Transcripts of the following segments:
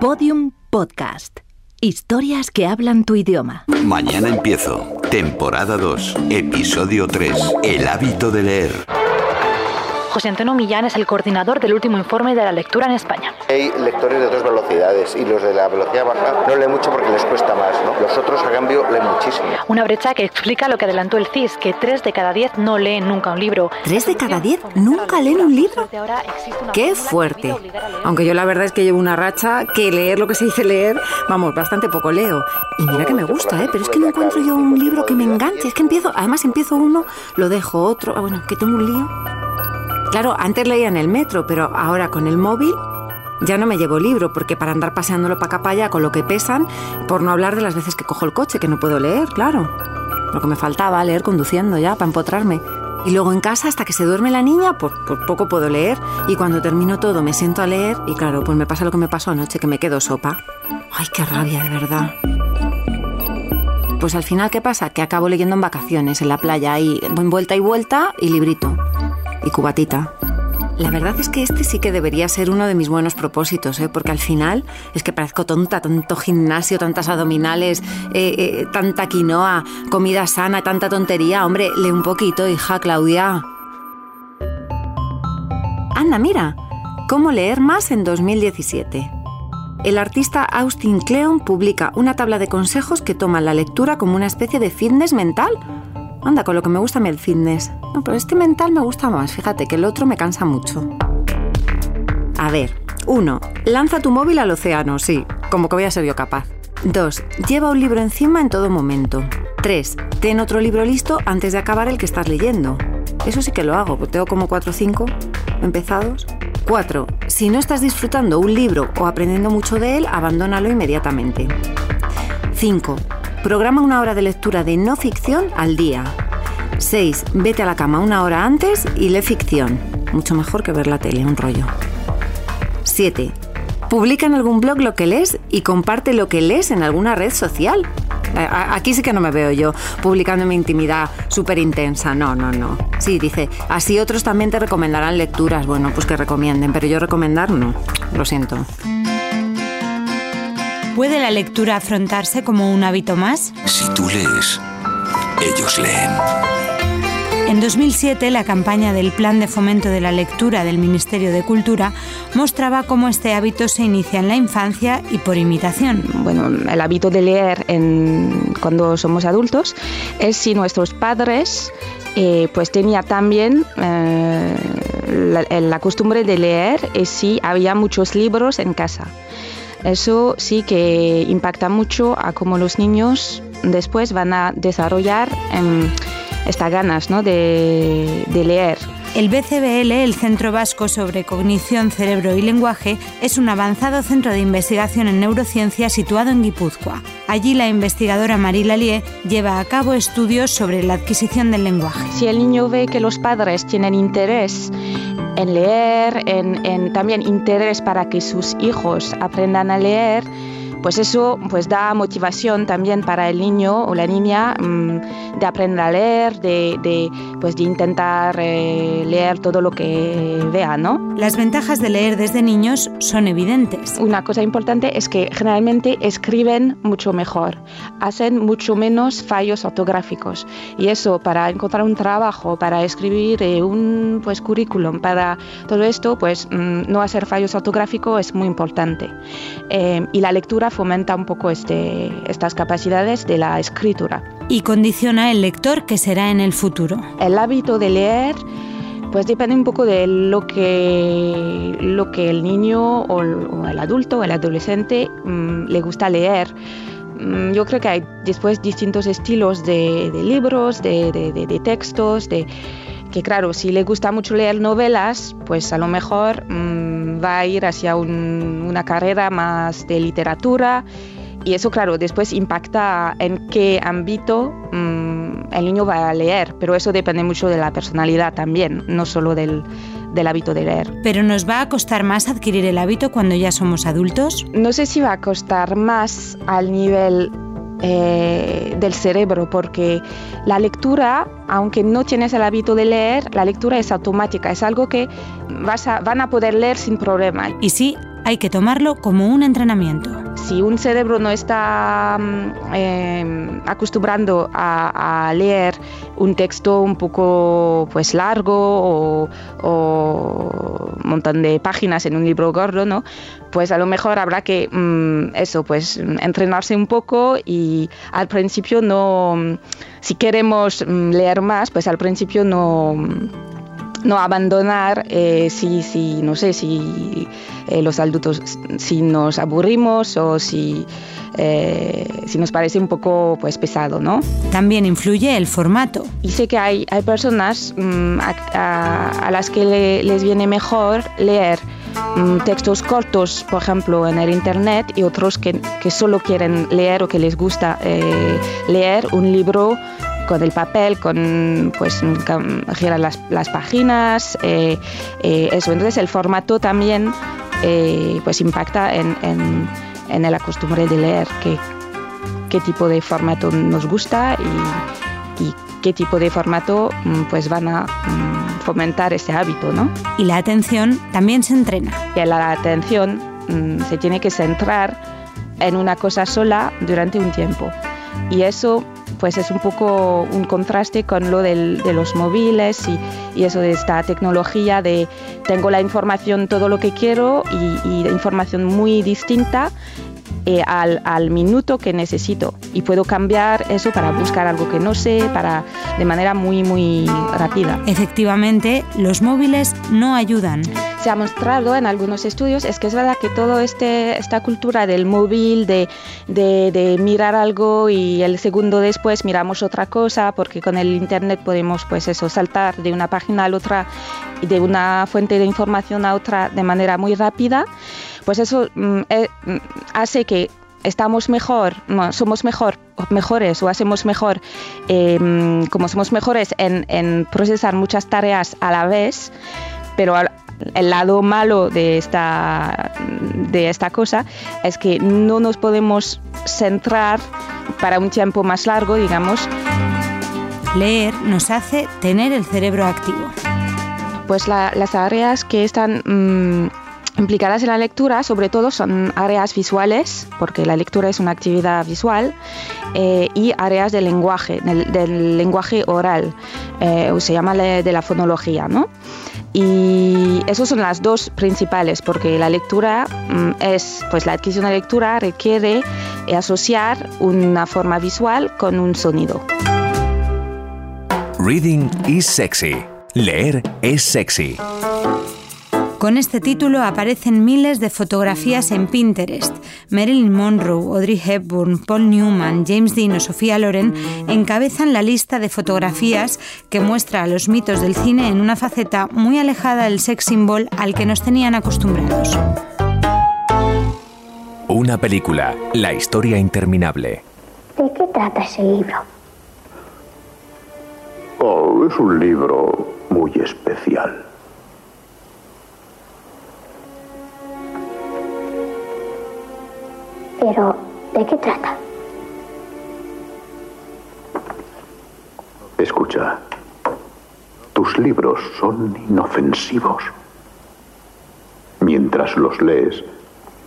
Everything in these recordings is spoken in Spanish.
Podium Podcast. Historias que hablan tu idioma. Mañana empiezo. Temporada 2. Episodio 3. El hábito de leer. José Antonio Millán es el coordinador del último informe de la lectura en España. Hay lectores de dos velocidades y los de la velocidad baja no leen mucho porque les cuesta más, ¿no? Los otros, a cambio, leen muchísimo. Una brecha que explica lo que adelantó el CIS, que tres de cada diez no leen nunca un libro. ¿Tres de cada diez nunca leen un libro? ¡Qué fuerte! Aunque yo la verdad es que llevo una racha que leer lo que se dice leer, vamos, bastante poco leo. Y mira que me gusta, ¿eh? Pero es que no encuentro yo un libro que me enganche. Es que empiezo, además empiezo uno, lo dejo otro. Ah, bueno, que tengo un lío. Claro, antes leía en el metro, pero ahora con el móvil ya no me llevo libro, porque para andar paseándolo para acá para allá con lo que pesan, por no hablar de las veces que cojo el coche, que no puedo leer, claro. Lo que me faltaba, leer conduciendo ya, para empotrarme. Y luego en casa, hasta que se duerme la niña, pues, pues poco puedo leer. Y cuando termino todo, me siento a leer y claro, pues me pasa lo que me pasó anoche, que me quedo sopa. Ay, qué rabia, de verdad. Pues al final, ¿qué pasa? Que acabo leyendo en vacaciones, en la playa, ahí, vuelta y vuelta y librito y cubatita. La verdad es que este sí que debería ser uno de mis buenos propósitos, ¿eh? porque al final es que parezco tonta, tanto gimnasio, tantas abdominales, eh, eh, tanta quinoa, comida sana, tanta tontería. Hombre, lee un poquito, hija Claudia. Anda, mira, ¿cómo leer más en 2017? El artista Austin Kleon publica una tabla de consejos que toma la lectura como una especie de fitness mental Anda, con lo que me gusta a mí el fitness. No, pero este mental me gusta más. Fíjate que el otro me cansa mucho. A ver, 1. Lanza tu móvil al océano, sí, como que voy a ser yo capaz. 2. Lleva un libro encima en todo momento. 3. Ten otro libro listo antes de acabar el que estás leyendo. Eso sí que lo hago, porque tengo como 4 o 5 empezados. 4. Si no estás disfrutando un libro o aprendiendo mucho de él, abandónalo inmediatamente. 5. Programa una hora de lectura de no ficción al día. 6. Vete a la cama una hora antes y lee ficción. Mucho mejor que ver la tele, un rollo. 7. Publica en algún blog lo que lees y comparte lo que lees en alguna red social. Aquí sí que no me veo yo publicando mi intimidad súper intensa. No, no, no. Sí, dice, así otros también te recomendarán lecturas. Bueno, pues que recomienden, pero yo recomendar no. Lo siento. ¿Puede la lectura afrontarse como un hábito más? Si tú lees, ellos leen. En 2007, la campaña del Plan de Fomento de la Lectura del Ministerio de Cultura mostraba cómo este hábito se inicia en la infancia y por imitación. Bueno, el hábito de leer cuando somos adultos es si nuestros padres eh, pues tenía también eh, la, la costumbre de leer y si había muchos libros en casa. Eso sí que impacta mucho a cómo los niños después van a desarrollar eh, estas ganas ¿no? de, de leer. El BCBL, el Centro Vasco sobre Cognición, Cerebro y Lenguaje, es un avanzado centro de investigación en neurociencia situado en Guipúzcoa. Allí la investigadora Marila Lie lleva a cabo estudios sobre la adquisición del lenguaje. Si el niño ve que los padres tienen interés en leer, en, en, también interés para que sus hijos aprendan a leer, pues eso pues da motivación también para el niño o la niña mmm, de aprender a leer, de, de pues de intentar eh, leer todo lo que vea, ¿no? Las ventajas de leer desde niños son evidentes. Una cosa importante es que generalmente escriben mucho mejor, hacen mucho menos fallos ortográficos y eso para encontrar un trabajo, para escribir eh, un pues currículum, para todo esto, pues mmm, no hacer fallos ortográficos es muy importante. Eh, y la lectura fomenta un poco este, estas capacidades de la escritura. Y condiciona el lector que será en el futuro. El hábito de leer pues depende un poco de lo que, lo que el niño o el, o el adulto o el adolescente mmm, le gusta leer. Mmm, yo creo que hay después distintos estilos de, de libros, de, de, de, textos, de que claro, si le gusta mucho leer novelas, pues a lo mejor mmm, va a ir hacia un, una carrera más de literatura y eso claro, después impacta en qué ámbito mmm, el niño va a leer, pero eso depende mucho de la personalidad también, no solo del, del hábito de leer. ¿Pero nos va a costar más adquirir el hábito cuando ya somos adultos? No sé si va a costar más al nivel eh, del cerebro, porque la lectura, aunque no tienes el hábito de leer, la lectura es automática, es algo que vas a, van a poder leer sin problema. Y sí, hay que tomarlo como un entrenamiento. Si un cerebro no está mm, em, acostumbrando a, leer un texto un poco pues largo o, un montón de páginas en un libro gordo, ¿no? pues a lo mejor habrá que mm, eso, pues entrenarse un poco y al principio no, si queremos mm, leer más, pues al principio no no abandonar eh, si, si, no sé, si eh, los adultos, si nos aburrimos o si, eh, si nos parece un poco pues, pesado, ¿no? También influye el formato. Y sé que hay, hay personas mm, a, las que les viene mejor leer mm, textos cortos, por ejemplo, en el Internet, y otros que, que solo quieren leer o que les gusta leer un libro con el papel, con pues girar las, las páginas, eh, eh, eso. Entonces el formato también eh, pues impacta en, en, en el acostumbre de leer, qué, qué tipo de formato nos gusta y, y qué tipo de formato mm, pues van a mm, fomentar ese hábito, ¿no? Y la atención también se entrena. Y la atención mm, se tiene que centrar en una cosa sola durante un tiempo. Y eso pues es un poco un contraste con lo del, de los móviles y, eso de esta tecnología de tengo la información todo lo que quiero y, y información muy distinta eh, al, al, minuto que necesito y puedo cambiar eso para buscar algo que no sé, para de manera muy muy rápida. Efectivamente, los móviles no ayudan. Se ha mostrado en algunos estudios es que es verdad que toda este, esta cultura del móvil, de, de, mirar algo y el segundo después miramos otra cosa, porque con el internet podemos pues eso saltar de una página a la otra y de una fuente de información a otra de manera muy rápida pues eso mm, eh, mm, hace que estamos mejor, somos mejor, mejores o hacemos mejor, em, como somos mejores en, procesar muchas tareas a la vez, pero el lado malo de esta, de esta cosa es que no nos podemos centrar para un tiempo más largo, digamos. Leer nos hace tener el cerebro activo. Pues las áreas que están... Mm, implicadas en la lectura, sobre todo son áreas visuales, porque la lectura es una actividad visual, eh, y áreas del lenguaje, del, lenguaje oral, eh, o se llama de la fonología, ¿no? Y esas son las dos principales, porque la lectura mm, es, pues la adquisición de lectura requiere asociar una forma visual con un sonido. Reading is sexy. Leer es sexy. Con este título aparecen miles de fotografías en Pinterest. Marilyn Monroe, Audrey Hepburn, Paul Newman, James Dean o Sofía Loren encabezan la lista de fotografías que muestra a los mitos del cine en una faceta muy alejada del sex symbol al que nos tenían acostumbrados. Una película, la historia interminable. ¿De qué trata ese libro? Oh, es un libro muy especial. Pero, ¿de qué trata? Escucha, tus libros son inofensivos. Mientras los lees,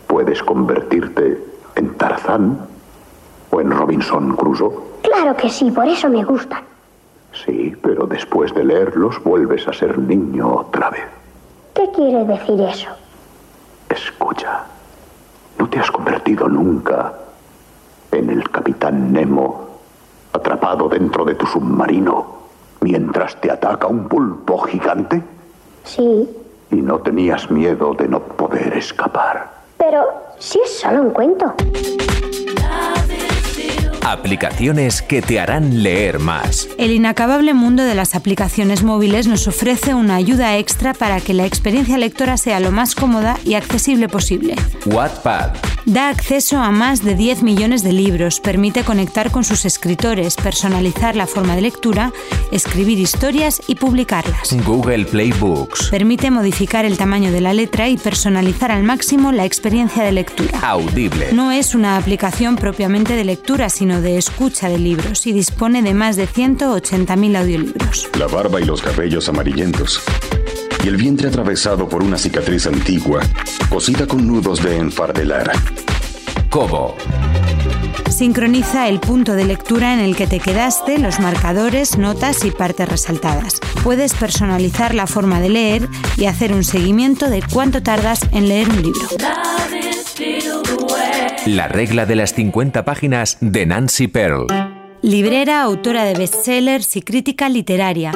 puedes convertirte en Tarzán o en Robinson Crusoe. Claro que sí, por eso me gustan. Sí, pero después de leerlos vuelves a ser niño otra vez. ¿Qué quiere decir eso? Escucha. No te has convertido nunca en el capitán Nemo atrapado dentro de tu submarino mientras te ataca un pulpo gigante? Sí. Y no tenías miedo de no poder escapar. Pero si es solo un cuento. Aplicaciones que te harán leer más. El inacabable mundo de las aplicaciones móviles nos ofrece una ayuda extra para que la experiencia lectora sea lo más cómoda y accesible posible. Wattpad. Da acceso a más de 10 millones de libros, permite conectar con sus escritores, personalizar la forma de lectura, escribir historias y publicarlas. Google Play Books. Permite modificar el tamaño de la letra y personalizar al máximo la experiencia de lectura. Audible. No es una aplicación propiamente de lectura, sino de escucha de libros y dispone de más de 180.000 audiolibros. La barba y los cabellos amarillentos. Y el vientre atravesado por una cicatriz antigua, cosida con nudos de enfardelar. Cobo. Sincroniza el punto de lectura en el que te quedaste, los marcadores, notas y partes resaltadas. Puedes personalizar la forma de leer y hacer un seguimiento de cuánto tardas en leer un libro. La regla de las 50 páginas de Nancy Pearl. Librera, autora de bestsellers y crítica literaria.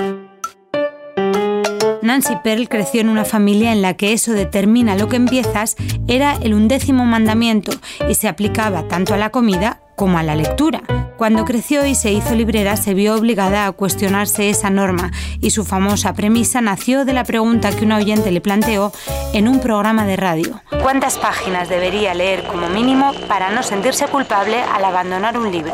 Nancy Pearl creció en una familia en la que eso determina lo que empiezas era el undécimo mandamiento y se aplicaba tanto a la comida como a la lectura. Cuando creció y se hizo librera se vio obligada a cuestionarse esa norma y su famosa premisa nació de la pregunta que una oyente le planteó en un programa de radio. ¿Cuántas páginas debería leer como mínimo para no sentirse culpable al abandonar un libro?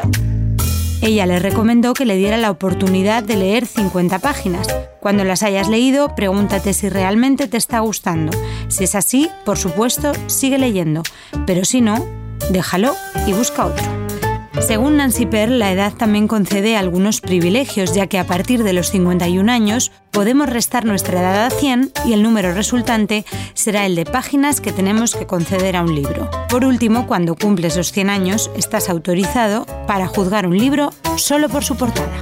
Ella le recomendó que le diera la oportunidad de leer 50 páginas. Cuando las hayas leído, pregúntate si realmente te está gustando. Si es así, por supuesto, sigue leyendo. Pero si no, déjalo y busca otro. Según Nancy Pearl, la edad también concede algunos privilegios, ya que a partir de los 51 años podemos restar nuestra edad a 100 y el número resultante será el de páginas que tenemos que conceder a un libro. Por último, cuando cumples los 100 años, estás autorizado para juzgar un libro solo por su portada.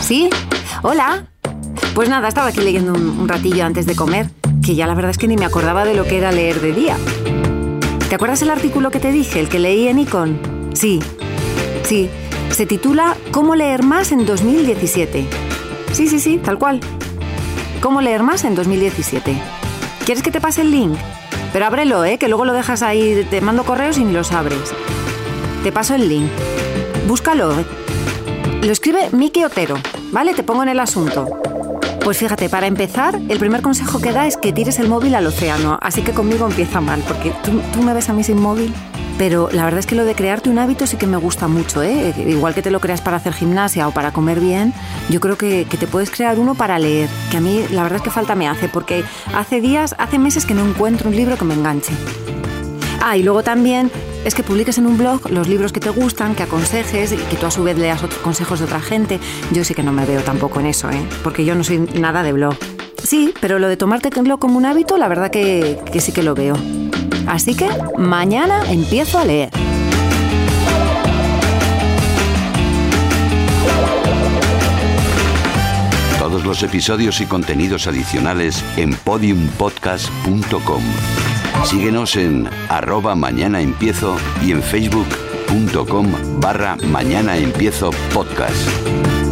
¿Sí? Hola. Pues nada, estaba aquí leyendo un, un ratillo antes de comer, que ya la verdad es que ni me acordaba de lo que era leer de día. ¿Te acuerdas el artículo que te dije, el que leí en Icon? Sí, sí. Se titula ¿Cómo leer más en 2017? Sí, sí, sí, tal cual. ¿Cómo leer más en 2017? ¿Quieres que te pase el link? Pero ábrelo, ¿eh? Que luego lo dejas ahí, te mando correos y ni los abres. Te paso el link. Búscalo. Lo escribe Miki Otero, ¿vale? Te pongo en el asunto. Pues fíjate, para empezar, el primer consejo que da es que tires el móvil al océano. Así que conmigo empieza mal, porque tú, tú me ves a mí sin móvil. Pero la verdad es que lo de crearte un hábito sí que me gusta mucho, ¿eh? Igual que te lo creas para hacer gimnasia o para comer bien, yo creo que, que te puedes crear uno para leer. Que a mí la verdad es que falta me hace, porque hace días, hace meses que no encuentro un libro que me enganche. Ah, y luego también es que publiques en un blog los libros que te gustan, que aconsejes y que tú a su vez leas otros consejos de otra gente. Yo sí que no me veo tampoco en eso, ¿eh? Porque yo no soy nada de blog. Sí, pero lo de tomarte el blog como un hábito, la verdad que, que sí que lo veo. Así que mañana empiezo a leer. Todos los episodios y contenidos adicionales en podiumpodcast.com. Síguenos en arroba mañana empiezo y en facebook.com barra mañana empiezo podcast.